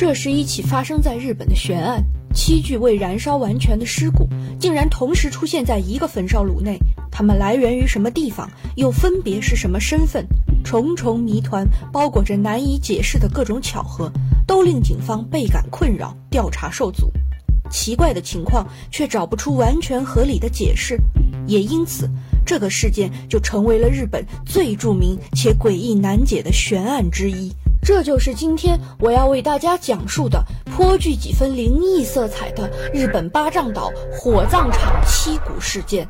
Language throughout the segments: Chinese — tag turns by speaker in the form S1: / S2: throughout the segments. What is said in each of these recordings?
S1: 这是一起发生在日本的悬案，七具未燃烧完全的尸骨竟然同时出现在一个焚烧炉内，它们来源于什么地方，又分别是什么身份？重重谜团包裹着难以解释的各种巧合，都令警方倍感困扰，调查受阻。奇怪的情况却找不出完全合理的解释，也因此，这个事件就成为了日本最著名且诡异难解的悬案之一。这就是今天我要为大家讲述的颇具几分灵异色彩的日本八丈岛火葬场七股事件。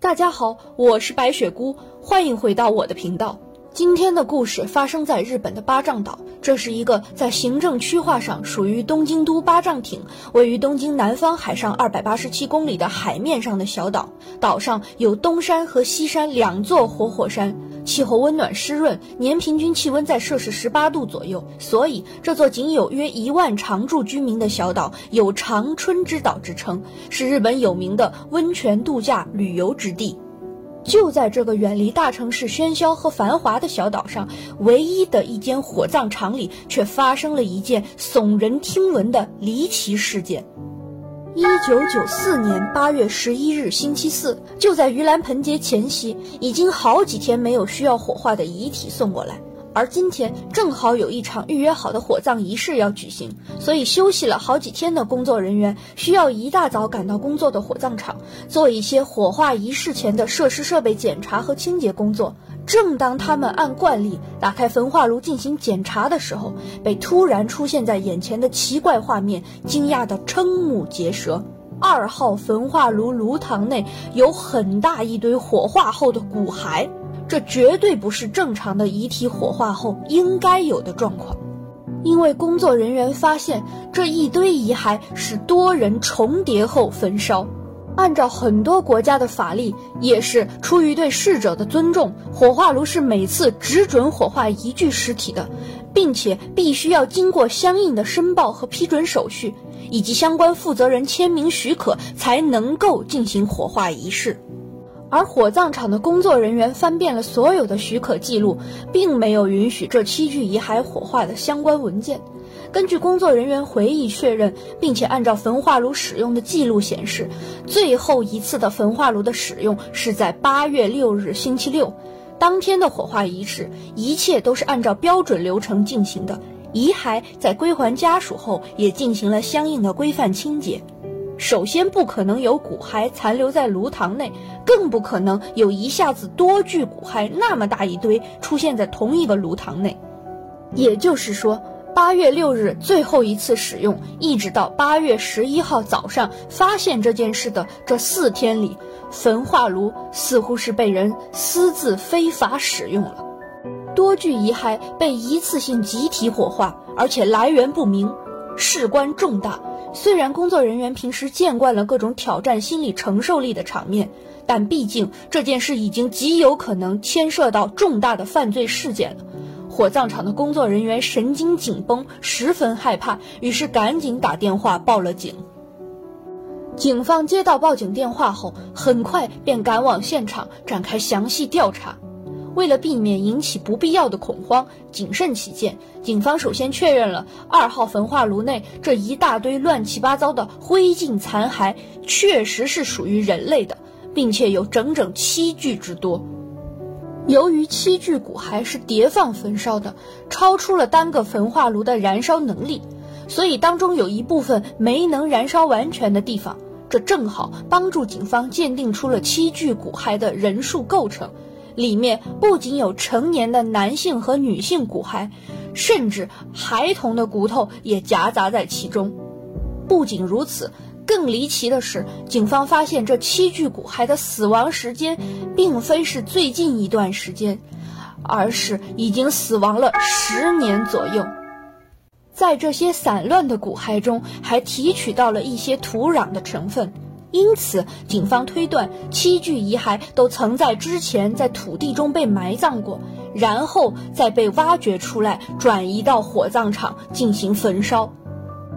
S1: 大家好，我是白雪姑，欢迎回到我的频道。今天的故事发生在日本的八丈岛，这是一个在行政区划上属于东京都八丈町，位于东京南方海上二百八十七公里的海面上的小岛。岛上有东山和西山两座活火山，气候温暖湿润，年平均气温在摄氏十八度左右，所以这座仅有约一万常住居民的小岛有“长春之岛”之称，是日本有名的温泉度假旅游之地。就在这个远离大城市喧嚣和繁华的小岛上，唯一的一间火葬场里，却发生了一件耸人听闻的离奇事件。一九九四年八月十一日星期四，就在盂兰盆节前夕，已经好几天没有需要火化的遗体送过来。而今天正好有一场预约好的火葬仪式要举行，所以休息了好几天的工作人员需要一大早赶到工作的火葬场，做一些火化仪式前的设施设备检查和清洁工作。正当他们按惯例打开焚化炉进行检查的时候，被突然出现在眼前的奇怪画面惊讶得瞠目结舌。二号焚化炉炉膛内有很大一堆火化后的骨骸。这绝对不是正常的遗体火化后应该有的状况，因为工作人员发现这一堆遗骸是多人重叠后焚烧。按照很多国家的法律，也是出于对逝者的尊重，火化炉是每次只准火化一具尸体的，并且必须要经过相应的申报和批准手续，以及相关负责人签名许可，才能够进行火化仪式。而火葬场的工作人员翻遍了所有的许可记录，并没有允许这七具遗骸火化的相关文件。根据工作人员回忆确认，并且按照焚化炉使用的记录显示，最后一次的焚化炉的使用是在八月六日星期六，当天的火化仪式一切都是按照标准流程进行的。遗骸在归还家属后，也进行了相应的规范清洁。首先，不可能有骨骸残留在炉膛内，更不可能有一下子多具骨骸那么大一堆出现在同一个炉膛内。也就是说，八月六日最后一次使用，一直到八月十一号早上发现这件事的这四天里，焚化炉似乎是被人私自非法使用了。多具遗骸被一次性集体火化，而且来源不明，事关重大。虽然工作人员平时见惯了各种挑战心理承受力的场面，但毕竟这件事已经极有可能牵涉到重大的犯罪事件了。火葬场的工作人员神经紧绷，十分害怕，于是赶紧打电话报了警。警方接到报警电话后，很快便赶往现场展开详细调查。为了避免引起不必要的恐慌，谨慎起见，警方首先确认了二号焚化炉内这一大堆乱七八糟的灰烬残骸确实是属于人类的，并且有整整七具之多。由于七具骨骸是叠放焚烧的，超出了单个焚化炉的燃烧能力，所以当中有一部分没能燃烧完全的地方，这正好帮助警方鉴定出了七具骨骸的人数构成。里面不仅有成年的男性和女性骨骸，甚至孩童的骨头也夹杂在其中。不仅如此，更离奇的是，警方发现这七具骨骸的死亡时间，并非是最近一段时间，而是已经死亡了十年左右。在这些散乱的骨骸中，还提取到了一些土壤的成分。因此，警方推断七具遗骸都曾在之前在土地中被埋葬过，然后再被挖掘出来，转移到火葬场进行焚烧。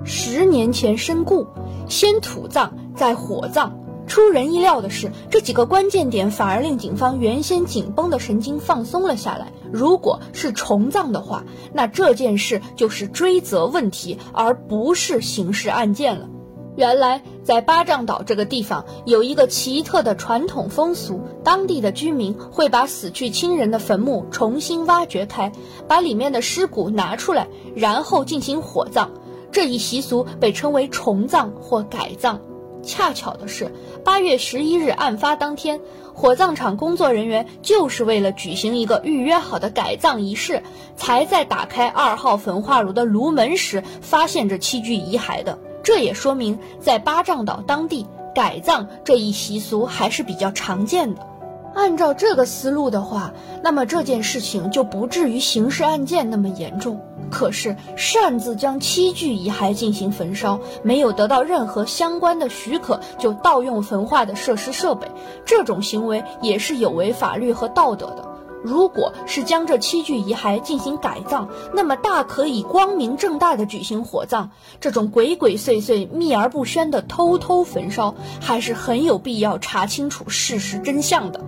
S1: 十年前身故，先土葬再火葬。出人意料的是，这几个关键点反而令警方原先紧绷的神经放松了下来。如果是重葬的话，那这件事就是追责问题，而不是刑事案件了。原来在巴掌岛这个地方有一个奇特的传统风俗，当地的居民会把死去亲人的坟墓重新挖掘开，把里面的尸骨拿出来，然后进行火葬。这一习俗被称为重葬或改葬。恰巧的是，八月十一日案发当天，火葬场工作人员就是为了举行一个预约好的改葬仪式，才在打开二号焚化炉的炉门时发现这七具遗骸的。这也说明，在巴掌岛当地，改葬这一习俗还是比较常见的。按照这个思路的话，那么这件事情就不至于刑事案件那么严重。可是擅自将七具遗骸进行焚烧，没有得到任何相关的许可就盗用焚化的设施设备，这种行为也是有违法律和道德的。如果是将这七具遗骸进行改葬，那么大可以光明正大的举行火葬。这种鬼鬼祟祟、秘而不宣的偷偷焚烧，还是很有必要查清楚事实真相的。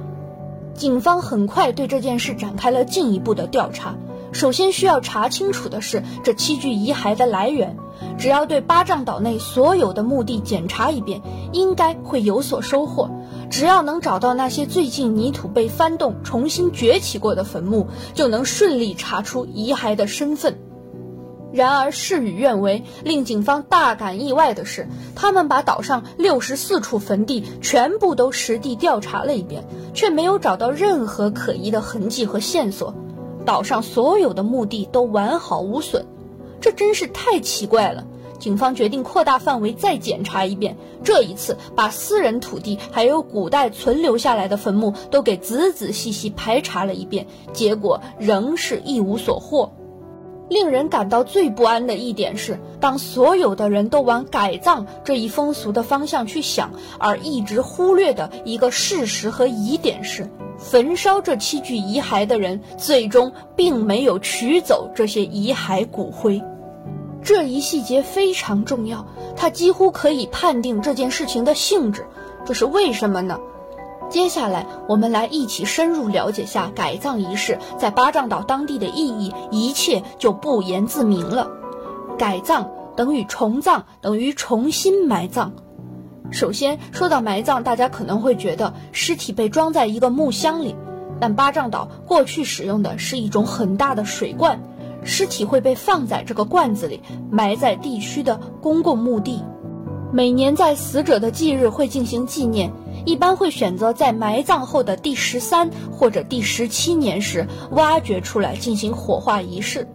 S1: 警方很快对这件事展开了进一步的调查。首先需要查清楚的是这七具遗骸的来源。只要对巴掌岛内所有的墓地检查一遍，应该会有所收获。只要能找到那些最近泥土被翻动、重新崛起过的坟墓，就能顺利查出遗骸的身份。然而事与愿违，令警方大感意外的是，他们把岛上六十四处坟地全部都实地调查了一遍，却没有找到任何可疑的痕迹和线索。岛上所有的墓地都完好无损，这真是太奇怪了。警方决定扩大范围再检查一遍，这一次把私人土地还有古代存留下来的坟墓都给仔仔细细排查了一遍，结果仍是一无所获。令人感到最不安的一点是，当所有的人都往改葬这一风俗的方向去想，而一直忽略的一个事实和疑点是。焚烧这七具遗骸的人，最终并没有取走这些遗骸骨灰。这一细节非常重要，它几乎可以判定这件事情的性质。这是为什么呢？接下来，我们来一起深入了解下改葬仪式在巴掌岛当地的意义，一切就不言自明了。改葬等于重葬，等于重新埋葬。首先说到埋葬，大家可能会觉得尸体被装在一个木箱里，但巴掌岛过去使用的是一种很大的水罐，尸体会被放在这个罐子里，埋在地区的公共墓地。每年在死者的忌日会进行纪念，一般会选择在埋葬后的第十三或者第十七年时挖掘出来进行火化仪式。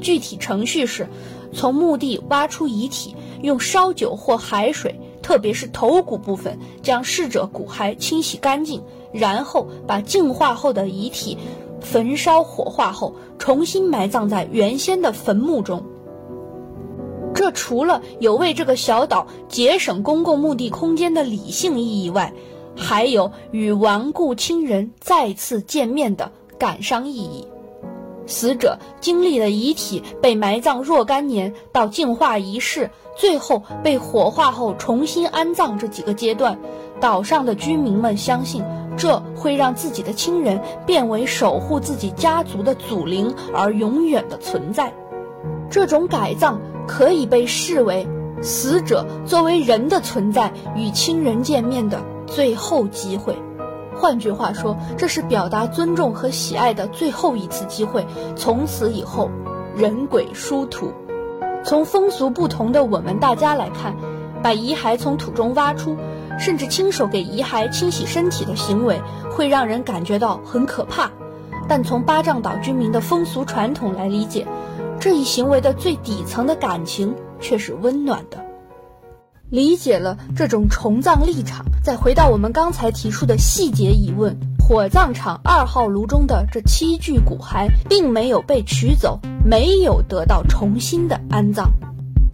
S1: 具体程序是，从墓地挖出遗体，用烧酒或海水。特别是头骨部分，将逝者骨骸清洗干净，然后把净化后的遗体焚烧火化后，重新埋葬在原先的坟墓中。除了有为这个小岛节省公共墓地空间的理性意义外，还有与亡故亲人再次见面的感伤意义。死者经历了遗体被埋葬若干年到净化仪式，最后被火化后重新安葬这几个阶段，岛上的居民们相信这会让自己的亲人变为守护自己家族的祖灵而永远的存在。这种改葬可以被视为死者作为人的存在与亲人见面的最后机会。换句话说，这是表达尊重和喜爱的最后一次机会。从此以后，人鬼殊途。从风俗不同的我们大家来看，把遗骸从土中挖出，甚至亲手给遗骸清洗身体的行为，会让人感觉到很可怕。但从巴掌岛居民的风俗传统来理解，这一行为的最底层的感情却是温暖的。理解了这种重葬立场，再回到我们刚才提出的细节疑问：火葬场二号炉中的这七具骨骸并没有被取走，没有得到重新的安葬。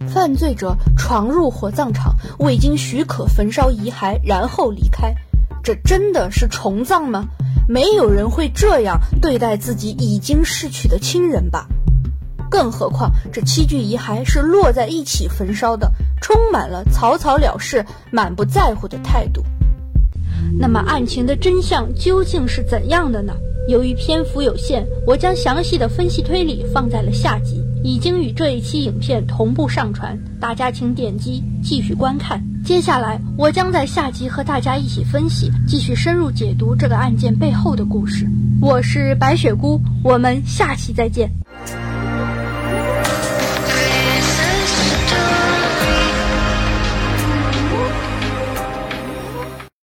S1: 犯罪者闯入火葬场，未经许可焚烧遗骸，然后离开，这真的是重葬吗？没有人会这样对待自己已经逝去的亲人吧？更何况，这七具遗骸是摞在一起焚烧的，充满了草草了事、满不在乎的态度。那么，案情的真相究竟是怎样的呢？由于篇幅有限，我将详细的分析推理放在了下集，已经与这一期影片同步上传，大家请点击继续观看。接下来，我将在下集和大家一起分析，继续深入解读这个案件背后的故事。我是白雪姑，我们下期再见。